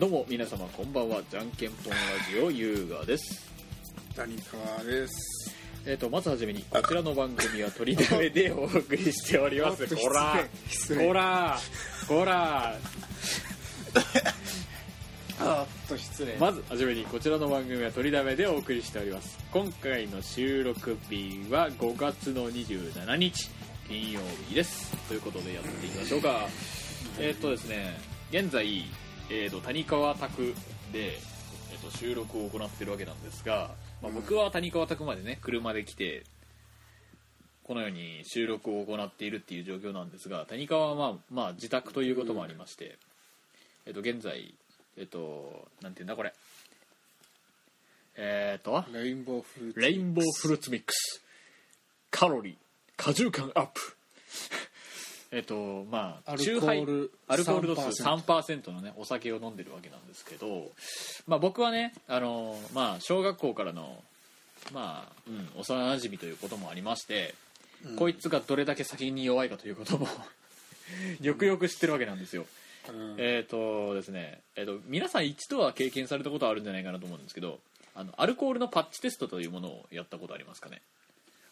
どうも皆様こんばんは。じゃんけんぽんラジオ優雅です。谷川です。えっ、とまずはじめにこちらの番組は取りだめでお送りしております。こらこらこら あっと失礼。まずはじめにこちらの番組は取りだめでお送りしております。今回の収録日は5月の27日金曜日です。ということでやっていきましょうか。えっ、とですね現在、えー、と谷川宅で、えー、と収録を行っているわけなんですが、まあ、僕は谷川宅までね車で来てこのように収録を行っているっていう状況なんですが谷川はまあ、まあ、自宅ということもありまして、えっ、と現在えっ、となんていうんだこれ。えっ、とレインボーフルーツレインボーフルーツミックスカロリー。果汁感アップえっとまあアルコール酎ハイアルコール度数3% 3%のねお酒を飲んでるわけなんですけどまあ僕はねあのまあ小学校からのまあ、うん、幼馴染ということもありまして、うん。こいつがどれだけ酒に弱いかということも よくよく知ってるわけなんですよ。うん。えっ、とですね、えー、と皆さん一度は経験されたことあるんじゃないかなと思うんですけどあのアルコールのパッチテストというものをやったことありますかね。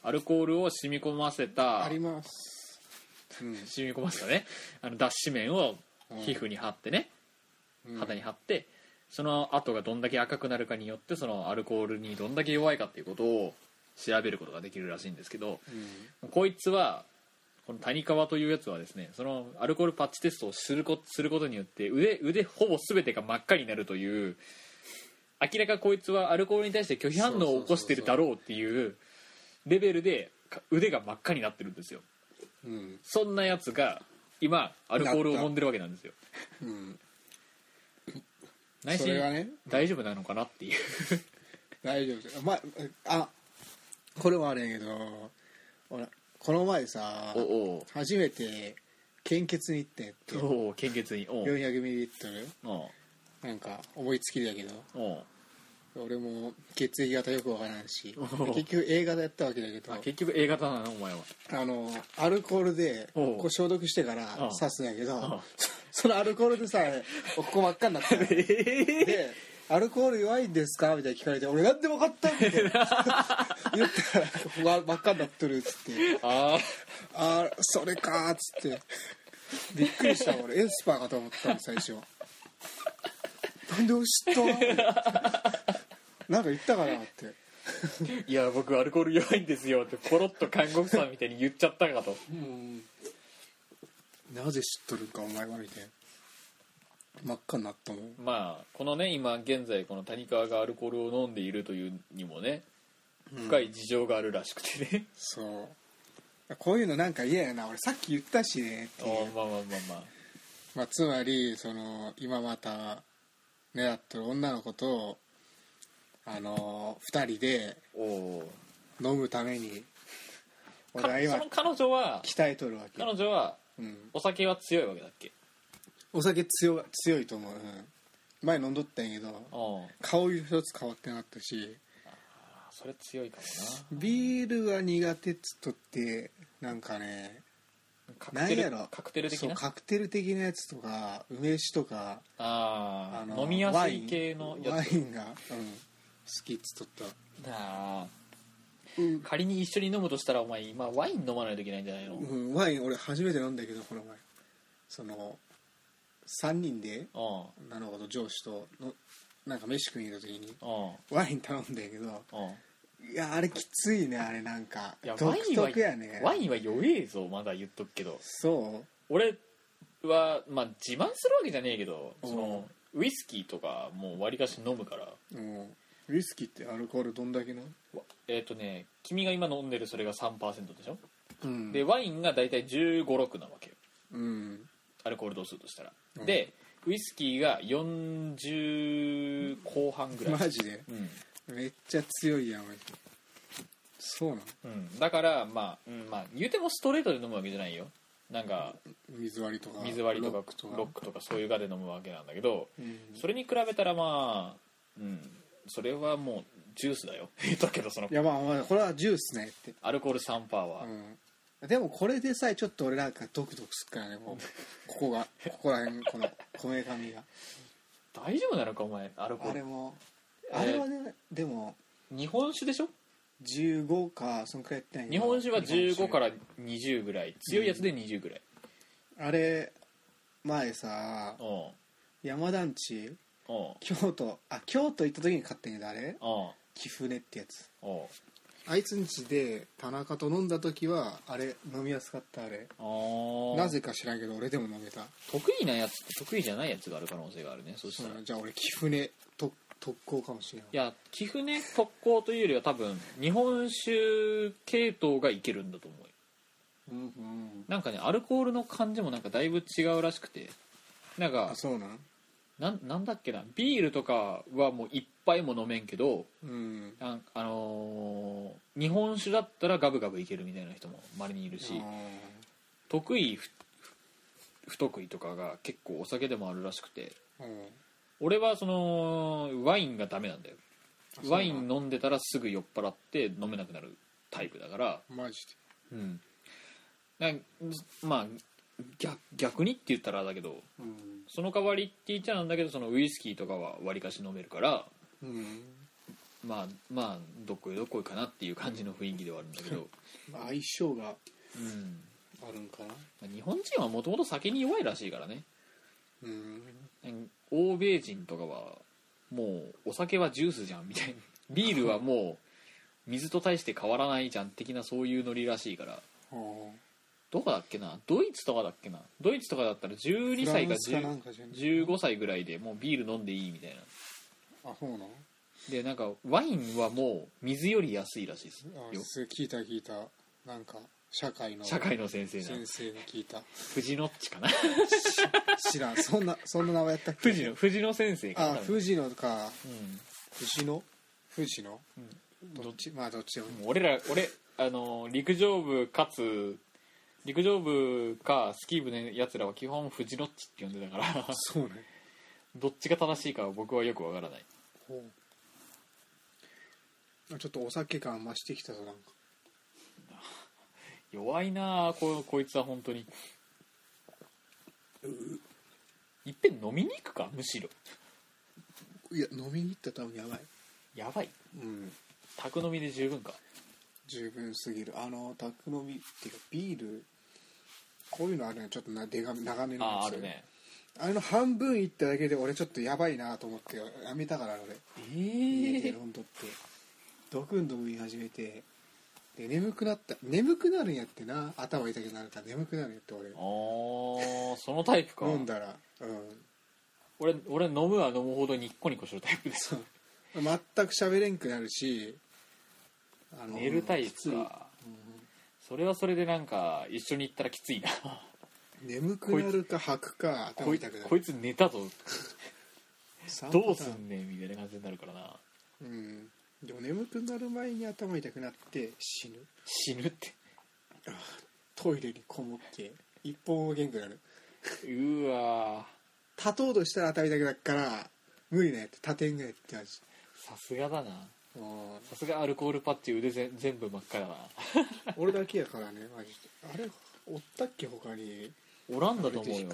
アルコールを染み込ませたあります。うん染み込ませたね。あの脱脂綿を皮膚に貼ってね、うん。肌に貼ってその跡がどんだけ赤くなるかによってそのアルコールにどんだけ弱いかっていうことを調べることができるらしいんですけどうん。こいつはこの谷川というやつはですねそのアルコールパッチテストをするこすることによって腕腕ほぼ全てが真っ赤になるという明らかこいつはアルコールに対して拒否反応を起こしてるだろうっていうレベルでか腕が真っ赤になってるんですようん。そんなやつが今アルコールを飲んでるわけなんですよ。うん。内心それがね。大丈夫なのかなっていう。大丈夫です。まあこれはあれやけど俺この前さおお初めて献血に行ってんって。おお献血に。おう。400ml おう。なんか思いつきだけど。おう俺も血液型よくわからんし結局 A 型やったわけだけどあ結局 A 型なのお前は。あのアルコールでこう消毒してからうん刺すんやけうんどそのアルコールでさここ真っ赤になって で「アルコール弱いんですか?」みたいに聞かれて「俺なんで分かった?」みたいな言ったら「ここが真っ赤になっとる」っつって。あ「あ。あそれか」っつって。びっくりした俺。エスパーかと思ったの最初 なんで俺知ったなんか言ったかなって。あ いや僕アルコール弱いんですよってポロッと看護婦さんみたいに言っちゃったかと。うん。なぜ知っとるんかお前はみたいな。真っ赤になったもんまあこのね今現在この谷川がアルコールを飲んでいるというにもね深い事情があるらしくてね、そう。こういうのなんか嫌やな。俺さっき言ったしねっていう。あまあまあまあまあ。まあ、つまりその今また狙ってる女の子とあの2人で飲むために俺かは今その彼女は鍛えとるわけ、彼女はうん、お酒は強いわけだっけ？お酒強い強いと思う、うん、前飲んどったんやけどう。ん顔一つ変わってなかったし。あそれ強いかもビールが苦手っつっとってなんかねなカクテルなんやろ。カクテル的な？そうカクテル的なやつとか梅酒とかああの飲みやすい系のやつ。ワインワインが、うん、好きっつっとった。あうん。ー仮に一緒に飲むとしたらお前今ワイン飲まないといけないんじゃないの、うん、ワイン俺初めて飲んだけどこの前。その3人でうん女の子と上司とのなんか飯食いに行った時にうんワイン頼んだけどうんいやあれきついねあれなんか。いや独ワインは特やねワインは弱えぞまだ言っとくけど。そ俺はまあ自慢するわけじゃねえけどそのウイスキーとかもうわりかし飲むから。う、うん、ウイスキーってアルコールどんだけのわえっ、とね君が今飲んでるそれが3%でしょ、うん。でワインが大体1 5 6なわけよ。うん。アルコール度数としたら、うん。でウイスキーが40後半ぐらい。マジで？うん。めっちゃ強いやんそうなん？うん、だからまあ、うん、まあ言うてもストレートで飲むわけじゃないよ。なんか水割りとか水割りとかロックとか。ロックとかそういうがで飲むわけなんだけどうん。それに比べたらまあうんそれはもうジュースだよ。言ったけどその。いやまあまあこれはジュースねって。アルコール3%は、うん、でもこれでさえちょっと俺なんかドクドクすっからねもうここがここら辺このこめかみが。大丈夫なのかお前アルコール。あれもえーあれはねでも日本酒でしょ？15かそんくらいやってない日本酒は15から日20ぐらい。強いやつで20ぐらい。あれ前さうん。山団地うん京都あ京都行った時に買ったんやけどあれ？う。ん貴船ってやつ。う。んあいつんちで田中と飲んだ時はあれ飲みやすかったあれ。なぜか知らんけど俺でも飲めた。得意なやつと得意じゃないやつがある可能性があるねそしたら。いじゃあ俺貴船と特攻かもしれないや貴船特攻というよりは多分日本酒系統がいけるんだと思う。ようんうん。なんかねアルコールの感じもなんかだいぶ違うらしくて。なんかあそうなん？なんなんだっけなビールとかはもう一杯も飲めんけどうん。ああのー日本酒だったらガブガブいけるみたいな人もまれにいるしあ得意不不得意とかが結構お酒でもあるらしくてーうん。俺はそのワインがダメなんだよ。ワイン飲んでたらすぐ酔っ払って飲めなくなるタイプだからマジうん。なんまあ逆逆にって言ったらだけどでうん。その代わりって言っちゃなんだけどそのウイスキーとかはわりかし飲めるからうん。まあまあどっこいどっこいかなっていう感じの雰囲気ではあるんだけど、相性がうん。あるんかな。まあ日本人はもともと酒に弱いらしいからね。うん。欧米人とかはもうお酒はジュースじゃんみたいな。ビールはもう水と対して変わらないじゃん的なそういうノリらしいから。あーどこだっけな？ドイツとかだっけな？ドイツとかだったら12歳かフランスかなんかじゃん15歳ぐらいでもうビール飲んでいいみたいな。あそうなの？でなんかワインはもう水より安いらしいです。よ。あす聞いた聞いた。なんか社会の社会の先生な先生に聞いた。藤野っちかな？知らん。そんなそんな名前やったっけ？藤野藤野先生かな？あ藤野か。うん。藤野？藤野？うん。どっち？まあどっちでももう俺ら俺あの陸上部かつ陸上部かスキー部のやつらは基本藤野っちって呼んでたから。そうね。どっちが正しいかは僕はよくわからない。ほう。あちょっとお酒感増してきたぞなんか。弱いなあここいつは本当に。いっぺん飲みに行くかむしろ。いや飲みに行ったら多分やばい。やばい。うん。宅飲みで十分か十分すぎる。あの宅飲みっていうかビールこういうのあるねちょっとなでが長めのやつ。あああるね。あれの半分いっただけで俺ちょっとやばいなと思ってやめたから俺。ええ飲んどって。ドクンドクン言い始めて。で眠くなった。眠くなるんやってな。頭痛くなるから眠くなるんやって俺。ああそのタイプか。飲んだら。う俺俺飲むは飲むほどニッコニコするタイプです。ん全く喋れんくなるしあの寝るタイプか。それはそれでなんか一緒に行ったらきついな。眠くなるか吐くか頭こい痛くなるこいつ寝たぞ。三どうすんねんみたいな感じになるからな。うん。でも眠くなる前に頭痛くなって死ぬ。死ぬって。トイレにこもって一本も元気になる。うわ立とうとしたら頭痛くなるから無理ねって立てんぐらいってマジさすがだな。うんさすがアルコールパッチ腕ぜ全部真っ赤だな。俺だけやからねマジで。あれおったっけ他に。おらんだと思うよ。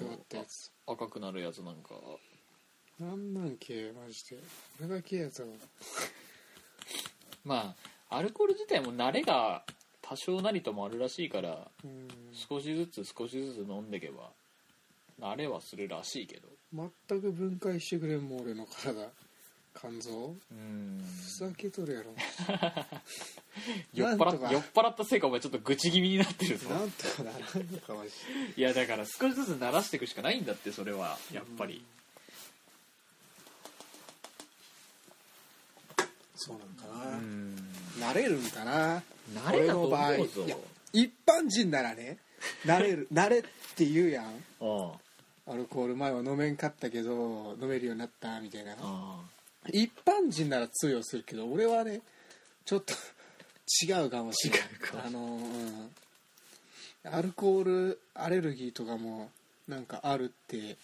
赤くなるやつなんか。なんなんけマジで。俺だけやつは まあアルコール自体も慣れが多少なりともあるらしいからうん。少しずつ少しずつ飲んでけば慣れはするらしいけど。全く分解してくれんもん俺の体肝臓？うん。ふざけとるやろ。酔っ払っ酔っ払ったせいかお前ちょっと愚痴気味になってるぞ。なんとかならんのかマジで。いやだから少しずつ慣らしていくしかないんだってそれはやっぱり。そうなんかうん。な、慣れるんかな。慣れだと思うぞ。俺の場合。いや一般人ならね慣れる 慣れって言うやん。あアルコール前は飲めんかったけど飲めるようになったみたいな。あ一般人なら通用するけど俺はねちょっと違うかもしれない。違うか。もあのうん。アルコールアレルギーとかもなんかあるって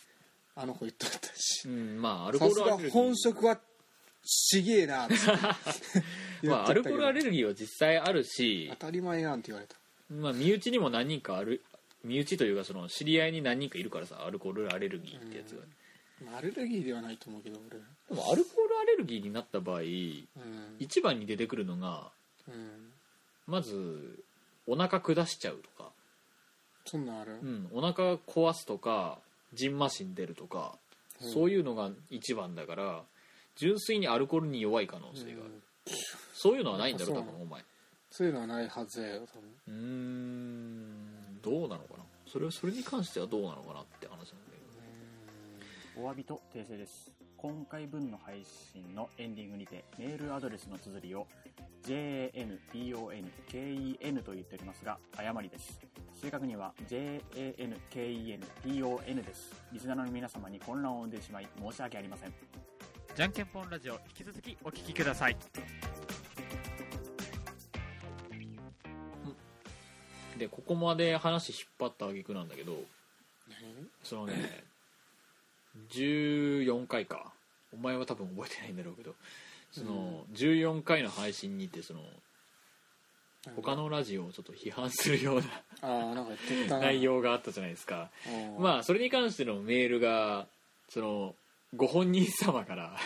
あの子言っとったし。うんまあアルコさすがールアレルギー。本職はちげえなって。言 まあアルっとったけど。コールアレルギーは実際あるし。当たり前なんて言われた。まあ身内にも何人かある身内というかその知り合いに何人かいるからさアルコールアレルギーってやつが、まあアレルギーではないと思うけど俺でもアルコールアレルギーになった場合うん。一番に出てくるのがうん。まずお腹下しちゃうとか、そんなんある？うん、お腹壊すとかじんましん出るとか、うん。そういうのが一番だから純粋にアルコールに弱い可能性がある、うん。そういうのはないんだろ多分お前。そういうのはないはずやよ多分。うーん。どうなのかな？それはそれに関してはどうなのかなって話なんだけど。お詫びと訂正です今回分の配信のエンディングにてメールアドレスの綴りを JANPONKEN と言っておりますが誤りです。正確には JANKENPON です。リスナーの皆様に混乱を生んでしまい申し訳ありません。じゃんけんぽんラジオ引き続きお聞きください。でここまで話引っ張った挙句なんだけどそのね14回か。お前は多分覚えてないんだろうけど。その14回の配信にてその他のラジオをちょっと批判するような内容があったじゃないですか。あまあそれに関してのメールがそのご本人様から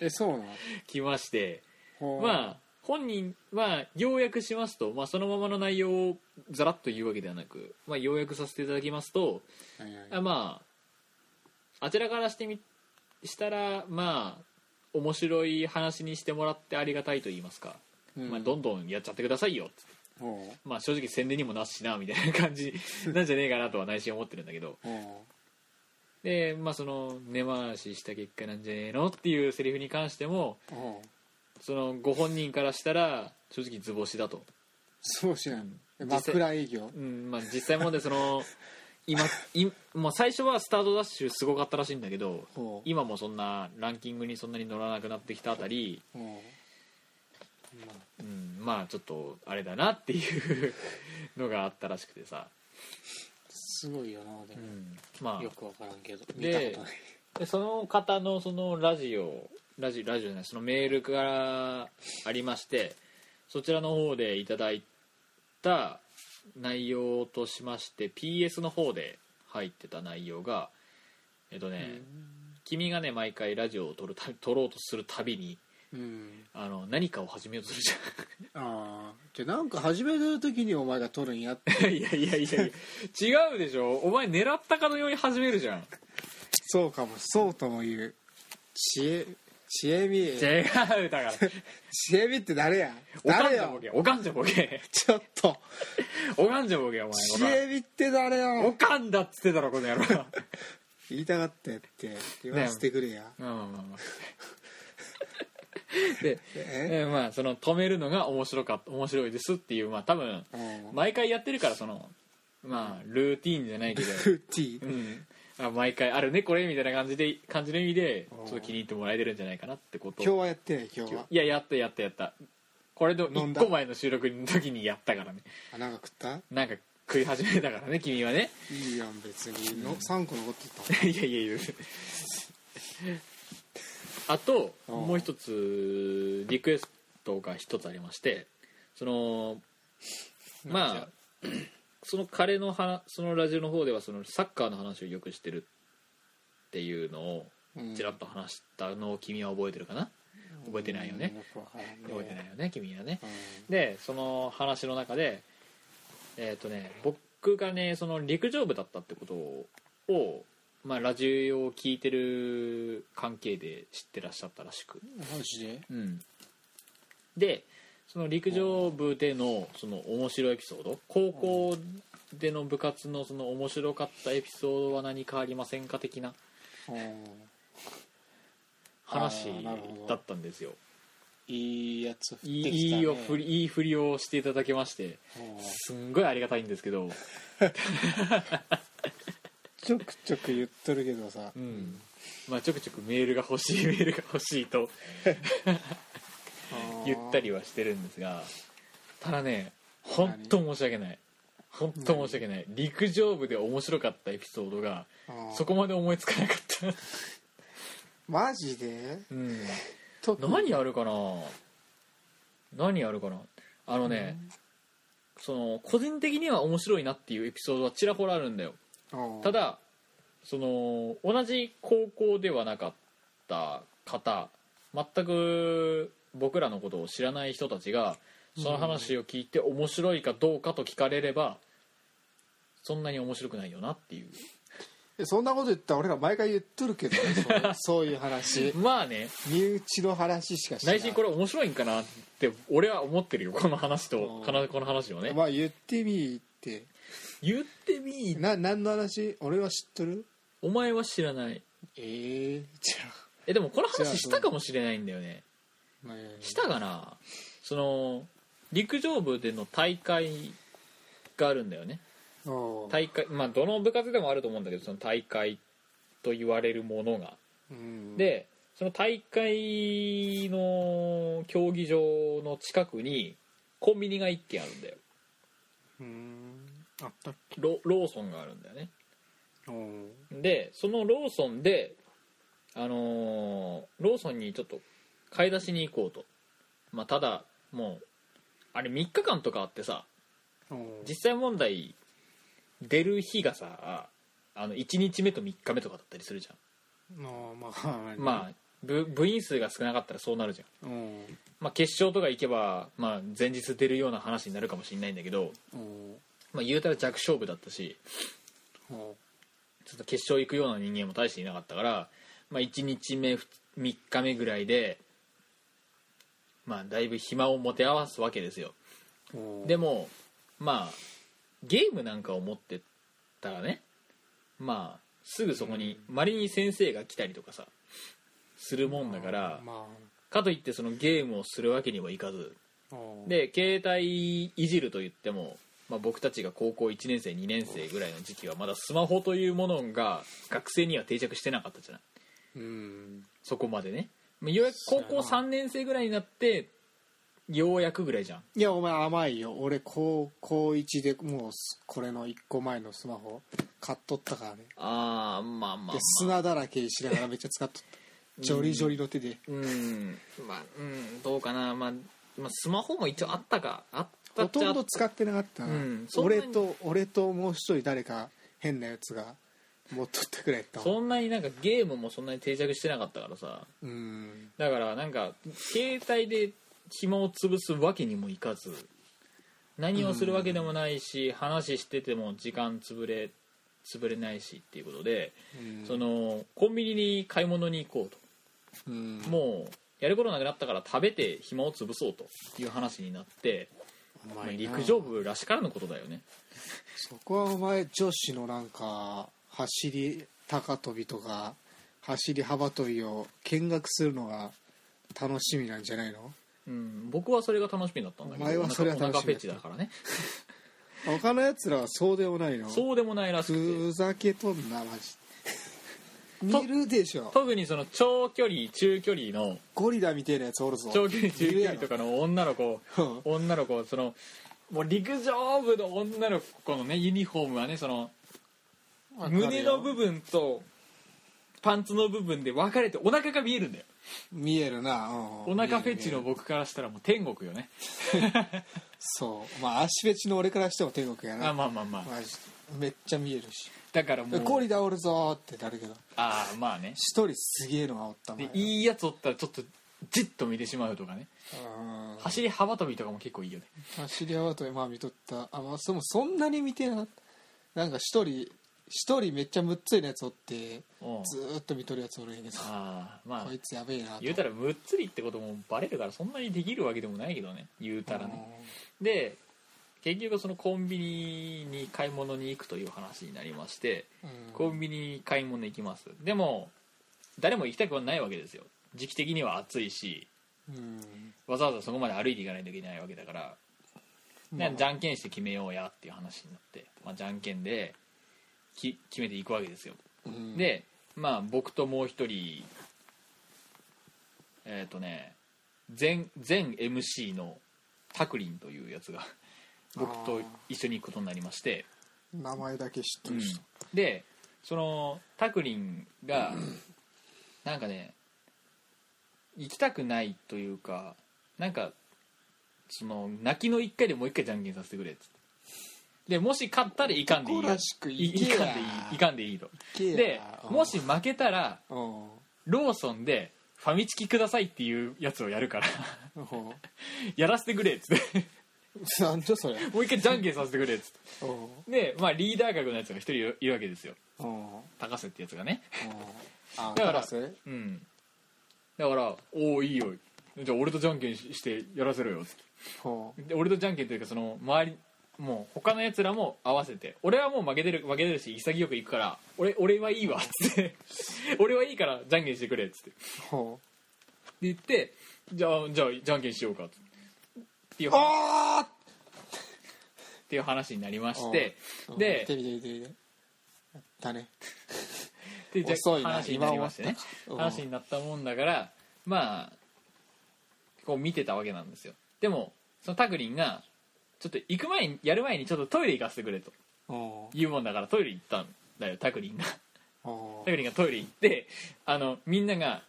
えそうなの？来まして。まあ本人は要約しますと、まあ、そのままの内容をざらっと言うわけではなく、まあ、要約させていただきますとはいはい。あまああちらからしてみしたらまあ面白い話にしてもらってありがたいと言いますか、うん。まあ、どんどんやっちゃってくださいよほまあ正直宣伝にもなすしなみたいな感じ なんじゃねえかなとは内心思ってるんだけど。でまあその根回しした結果なんじゃねえのっていうセリフに関してもそのご本人からしたら正直図星だと、そうしないうん。枕営業？うん。まあ、実際問題その 今い、まあ、最初はスタートダッシュすごかったらしいんだけどほう。今もそんなランキングにそんなに乗らなくなってきたあたり、ほう。まあうん、まあちょっとあれだなっていうのがあったらしくてさ、すごいよなでも。うん、まあ。よくわからんけど。見でたことない。でその方のそのラジオラジラジオじゃないそのメールからありましてそちらの方でいただいた内容としまして PS の方で入ってた内容がえっとね、君がね毎回ラジオを撮るた撮ろうとするたびにうん。あの何かを始めようとするじ ああじゃあなんか始める時にお前が撮るんやって。いやいやいや。違うでしょ。お前狙ったかのように始めるじゃん。そうかも。そうとも言う。知恵知恵み違うだから。知恵みって誰や？おかん誰おかんじゃボケ。ちょっと。おかんじゃボケお前。知恵みって誰およかんだっつってたろこの野郎。言いたがってって言わせてくれや、まあまあまあまあ。で、まあその止めるのが面白か面白いですっていうまあ多分うん。毎回やってるからそのまあルーティーンじゃないけど。フッティうんあ毎回あるねこれみたいな感じで感じの意味でちうん。ょっと気に入ってもらえてるんじゃないかなってこと。今日はやってない今日は。いややったやったやった。これの1飲んだ？個前の収録の時にやったからね。あなんか食った？なんか食い始めたからね君はね。いいやん別に。の3個残ってた。いやいやいや。あとうん。もう一つリクエストが一つありましてそのまあその彼の話そのラジオの方ではそのサッカーの話をよくしてるっていうのをうん。ちらっと話したのを君は覚えてるかな？覚えてないよね？覚えてないよね？君はね。うん。でその話の中でえっ、とね僕がねその陸上部だったってことを、まあ、ラジオを聞いてる関係で知ってらっしゃったらしく、マジで？うん、でその陸上部でのその面白いエピソード？高校での部活のその面白かったエピソードは何かありませんか的なうん話だったんですよ。いいやつ降っていいきた、ね、いいよ振りいい振りをしていただけましてうんすんごいありがたいんですけど。ちょくちょく言っとるけどさ。うん。まあちょくちょくメールが欲しい メールが欲しいと 言ったりはしてるんですがただね本当申し訳ない。本当申し訳ない。陸上部で面白かったエピソードがそこまで思いつかなかった。マジで？うん。何あるかな？何あるかな？あのね、その個人的には面白いなっていうエピソードはちらほらあるんだよ。うんただその同じ高校ではなかった方全く僕らのことを知らない人たちがその話を聞いて面白いかどうかと聞かれればそんなに面白くないよなっていう。えそんなこと言ったら俺ら毎回言っとるけどねそう そういう話。まあね。身内の話しかしない。内心これ面白いんかなって俺は思ってるよこの話とこの話をね。まあ言ってみって。言ってみな何の話？俺は知っとる？お前は知らない。ええじゃえでもこの話したかもしれないんだよねしたかなその陸上部での大会があるんだよね。大会まあどの部活でもあると思うんだけどその大会と言われるものが。うん。でその大会の競技場の近くにコンビニが1軒あるんだよ。うん。あったっけ？ロローソンがあるんだよね。でそのローソンであのーローソンにちょっと買い出しに行こうと。まあただもうあれ3日間とかあってさ実際問題出る日がさあの1日目と3日目とかだったりするじゃまあまあんまあ部部員数が少なかったらそうなるじゃん、まあ、決勝とか行けば、まあ、前日出るような話になるかもしれないんだけど、まあ、言うたら弱勝負だったしちょっと決勝行くような人間も大していなかったから、まあ、1日目3日目ぐらいでまあだいぶ暇を持て合わすわけですよ。でもまあゲームなんかを持ってたらねまあすぐそこにまれに先生が来たりとかさするもんだからまかといってそのゲームをするわけにはいかず。で携帯いじると言っても、まあ、僕たちが高校1年生2年生ぐらいの時期はまだスマホというものが学生には定着してなかったじゃない。うん。そこまでね。まあようやく高校3年生ぐらいになってようやくぐらいじゃん。いやお前甘いよ。俺高高1でもうすこれの1個前のスマホ買っとったからね。ああまあまあ、まあ。で、砂だらけしながらめっちゃ使っとった。ジョリジョリの手で。うん。まあうん。どうかな、まあ、まあスマホも一応あったか。あったほとんど使ってなかったな、うん。俺と俺ともう一人誰か変なやつが持っとったくらいやったわそんなになんかゲームもそんなに定着してなかったからさ。うん。だからなんか携帯で暇を潰すわけにもいかず何をするわけでもないし、話してても時間潰れ潰れないしっていうことで、うん。そのコンビニに買い物に行こうと。うん。もうやることなくなったから食べて暇を潰そうという話になって、まあお前な。陸上部らしからぬことだよね。そこはお前女子のなんか走り高跳びとか走り幅跳びを見学するのが楽しみなんじゃないの？うん、僕はそれが楽しみだったんだけどお前はそれは楽しみお腹フェチだからね。他のやつらはそうでもないの？そうでもないらしくて。ふざけとんなマジ。見るでしょ。特にその長距離中距離のゴリラみたいなやつおるぞ。長距離中距離とかの女の子うん。女の子そのもう陸上部の女の子のねユニフォームはねその胸の部分とパンツの部分で分かれてお腹が見えるんだよ。見えるな、うんお腹フェチの僕からしたらもう天国よね。そう。まあ足フェチの俺からしても天国やな。あまあまあまあ。めっちゃ見えるし。だからもうゴリラおるぞーってなるけどああまあね。一人すげえのがおったで前いいやつおったらちょっとじっと見てしまうとかね。うん。走り幅跳びとかも結構いいよね。走り幅跳びまあ見とった。あまあそもそんなに見てなかったなんか一人一人めっちゃむっついなやつおってうん。ずーっと見とるやつおるんやけどああまあ。こいつやべえなと。言うたらむっつりってこともバレるからそんなにできるわけでもないけどね。言うたらね。で結局そのコンビニに買い物に行くという話になりましてうん。コンビニに買い物行きます。でも誰も行きたくはないわけですよ。時期的には暑いしうん。わざわざそこまで歩いていかないといけないわけだから、まあ。ねじゃんけんして決めようやっていう話になって、まあ、じゃんけんでき決めていくわけですよ。うん。でまあ僕ともう一人えっ、とね全全 MC のタクリンというやつが僕と一緒に行くことになりまして、名前だけ知ってうん。る人、でそのタクリンがなんかね行きたくないというかなんかその泣きの一回でもう一回じゃんけんさせてくれっつってでもし勝ったらいかんでいいよ男らしくいかんでいいいかんでいいとでうん。もし負けたらうん。ローソンでファミチキくださいっていうやつをやるから。うん。やらせてくれっつって。なんじゃそれ。もう一回じゃんけんさせてくれっつって。うん。でまあリーダー格のやつが一人いるわけですよ。高瀬ってやつがね。あだからうん。だから「おおいいよ。じゃあ俺とじゃんけんししてやらせろよ」っつって。俺とじゃんけんというかその周りもう他のやつらも合わせて俺はもう負けてる負けてるし潔くいくから俺俺はいいわっつって。俺はいいからじゃんけんしてくれっつって。でう。ん言ってじゃあじゃあじゃんけんしようかっつっていうあ っていう話になりましてーで見て見て見て見て。やったね。でじゃ遅いな話になりましてね。今終わった。話になったもんだからまあこう見てたわけなんですよ。でもそのタクリンがちょっと行く前にやる前にちょっとトイレ行かせてくれと。うん言うもんだからトイレ行ったんだよタクリンが。うんタクリンがトイレ行ってあのみんなが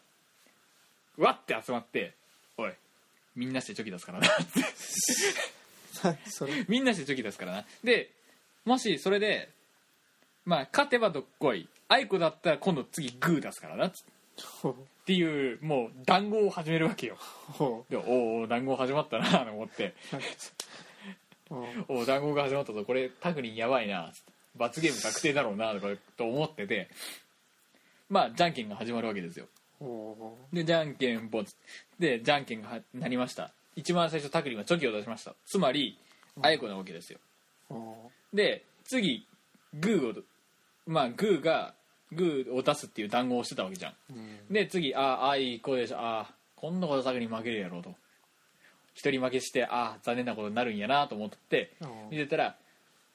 わって集まって「おいみんなしてチョキ出すからな」って。みんなしてチョキ出すからな。でもしそれでまあ勝てばどっこいあいこだったら今度次グー出すからなって。いうもう談合を始めるわけよ。ほでおお談合始まったなと思って おお談合が始まったぞ。これタクリンやばいな。罰ゲーム確定だろうなとかと思ってて。まあじゃんけんが始まるわけですよ。ほでじゃんけんぽんつ。でじゃんけんが始まりました。一番最初タクリンはチョキを出しました。つまりあいこなわけですよ。で次グーをまあグーがグーを出すっていう談合をしてたわけじゃん。うん。で次あ、あいこでしょ。あ今度こそタクリン負けるやろうと一人負けしてあ残念なことになるんやなと思ってうん。見てたら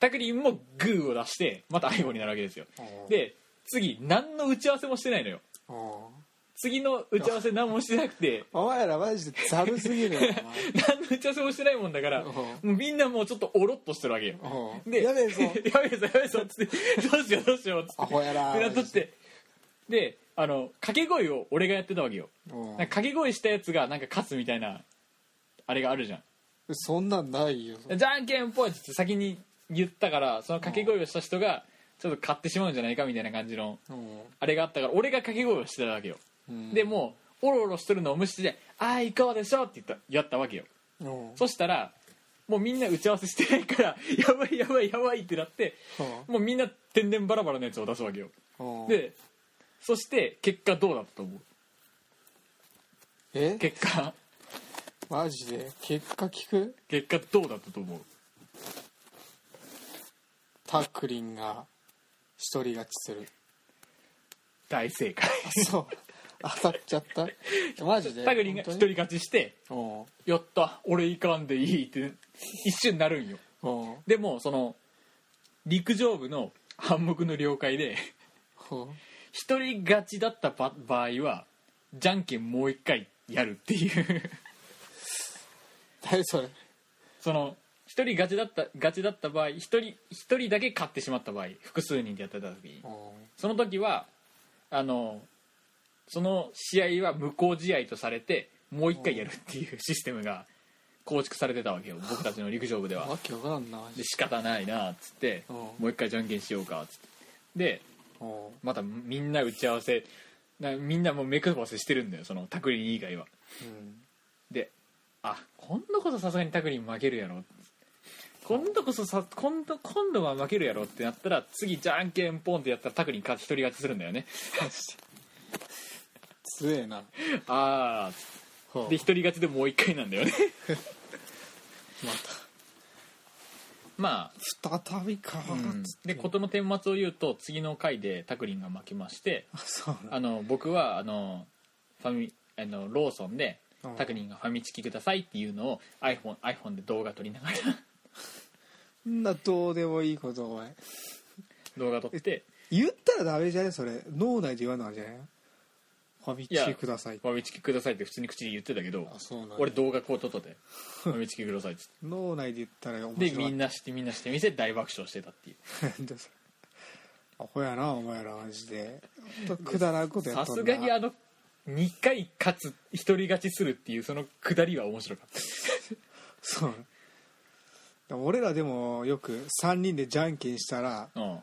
タクリンもグーを出してまたアイコになるわけですよ。うん。で次何の打ち合わせもしてないのよ。うん。次の打ち合わせ何もしてなくて お前らマジでざるすぎるよ 何の打ち合わせもしてないもんだからみんなもうちょっとおろっとしてるわけよ。で やべえぞ。やべえぞやべえぞっつってどうしようどうしようっつって。アホやらっっとって。で。あの掛け声を俺がやってたわけよ。掛け声したやつがなんか勝つみたいなあれがあるじゃん。そんなんないよ。じゃんけんぽいっつって先に言ったからその掛け声をした人がちょっと勝ってしまうんじゃないかみたいな感じのうん。あれがあったから俺が掛け声をしてたわけよ、うん。でもうおろおろしてるのを無視して「ああいこうでしょ」って言ったやったわけよ。うん。そしたらもうみんな打ち合わせしてないから「やばいやばいやばい」ってなってもうみんな天然バラバラのやつを出すわけよ。うん。でそして結果どうだったと思う？え？結果マジで？結果聞く？結果どうだったと思う？タクリンが一人勝ちする。大正解。そう。当たっちゃった？マジで？タグリンが一人勝ちして本「やった。俺いかんでいい」って一瞬なるんよ。でもその陸上部の暗黙の了解でう。ん一人勝ちだったば場合はじゃんけんもう一回やるっていう何それ。その一人勝ちだった勝ちだった場合一人一人だけ勝ってしまった場合複数人でやってた時に。うんその時はあのその試合は無効試合とされてもう一回やるっていうシステムが構築されてたわけよ僕たちの陸上部では。わけわからんな。で仕方ないなっつってうんもう一回じゃんけんしようかっつって。でうんまたみんな打ち合わせなみんなもう目配せしてるんだよそのタクリン以外は。うん。であ今度こそさすがにタクリン負けるやろ。今度こそさ今度今度は負けるやろってなったら次じゃんけんポンってやったらタクリン勝ち一人勝ちするんだよね。強えな。ああで一人勝ちでもう一回なんだよね。ま また再びかあ、うん。で事の顛末を言うと次の回でタクリンが負けましてあの僕はあのファミあのローソンでうんタクリンがファミチキくださいっていうのを iPhone, iPhone で動画撮りながら。んなどうでもいいことお前。動画撮って。言ったらダメじゃね？それ。脳内で言わないじゃないファミチキくださいファミチキくださいって普通に口で言ってたけどあそうなんだ。俺動画こう撮っとってファミチキくださいっつって。脳内で言ったら面白い。でみんなしてみんなしてみせ大爆笑してたっていう。な んでそれアホやなお前らマジで。ほんとくだらんことやさすっとんな。がにあの2回勝つ一人勝ちするっていうそのくだりは面白かった。そう。俺らでもよく3人でじゃんけんしたらうん。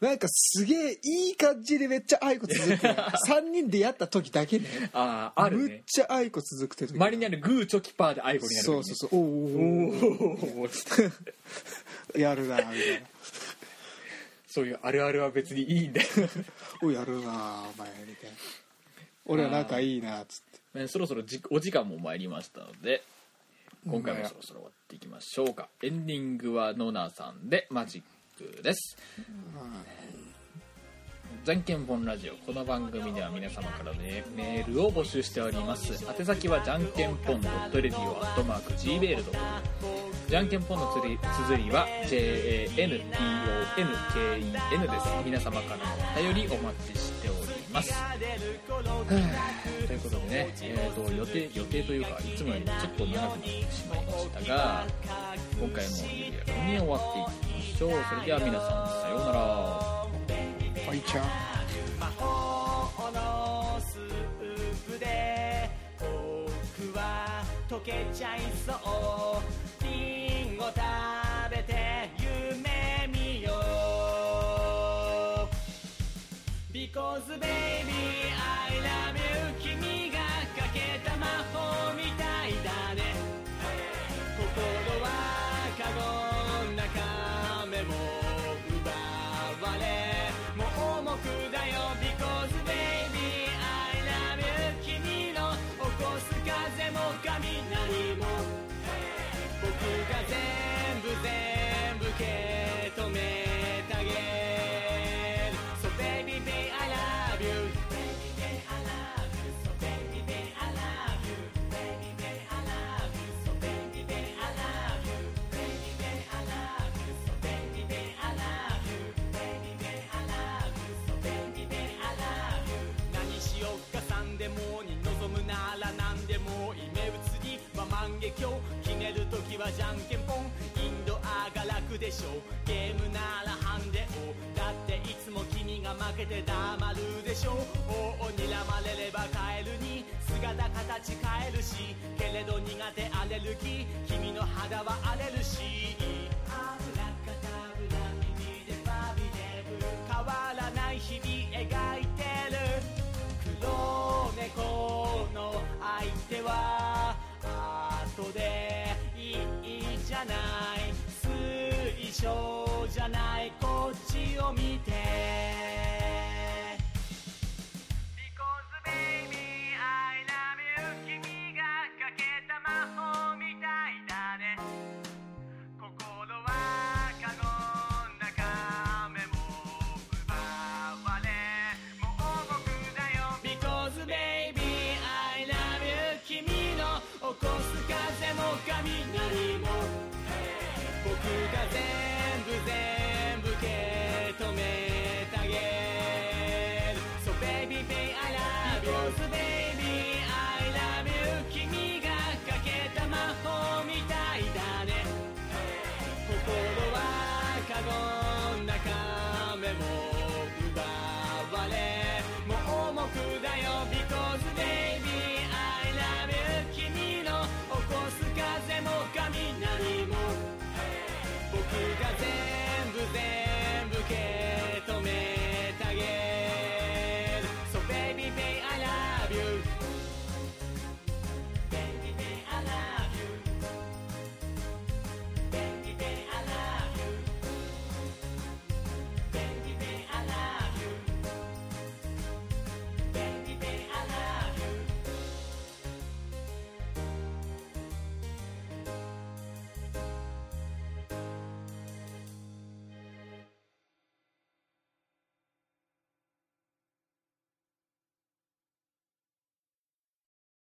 なんかすげえいい感じでめっちゃ愛子続く 3人でやった時だけね。あああるむっねちゃ愛子続くって時周りにあるグーチョキパーでアイコになるそうそうそう。おー。おーおーおやるなみたいな。そういうあるあるは別にいいんだよ。おやるなお前みたいな俺は仲いいなっつって。ねそろそろじお時間も参りましたので今回もそろそろ終わっていきましょうか。エンディングはノナさんでマジックです。じゃんけんぽんラジオこの番組では皆様からのメールを募集しております。宛先はじゃんけんぽん .radio.gmail.com じゃんけんぽんのつり綴りは JANPONKEN です。皆様からのお便りお待ちしております。はあということでね、えー、と予定予定というかいつもよりもちょっと長くなってしまいましたが今回も緩やかに終わっていきましょう。それでは皆さんさようなら。はいちゃん魔法のスープで僕は溶けちゃいそう baby I love you. 君がかけた魔法みたいだね。心はカゴの中目も奪われ。もう重くだよ Because baby I love you. 君の起こす風も雷も。僕が全部強。決めるときはじゃんけんぽん。インドアが楽でしょゲームならハンデを。だっていつも君が負けて黙るでしょう。王を睨まれればカエルに。姿形変えるし。けれど苦手アレルギー。君の肌は荒れるし。